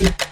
Yeah.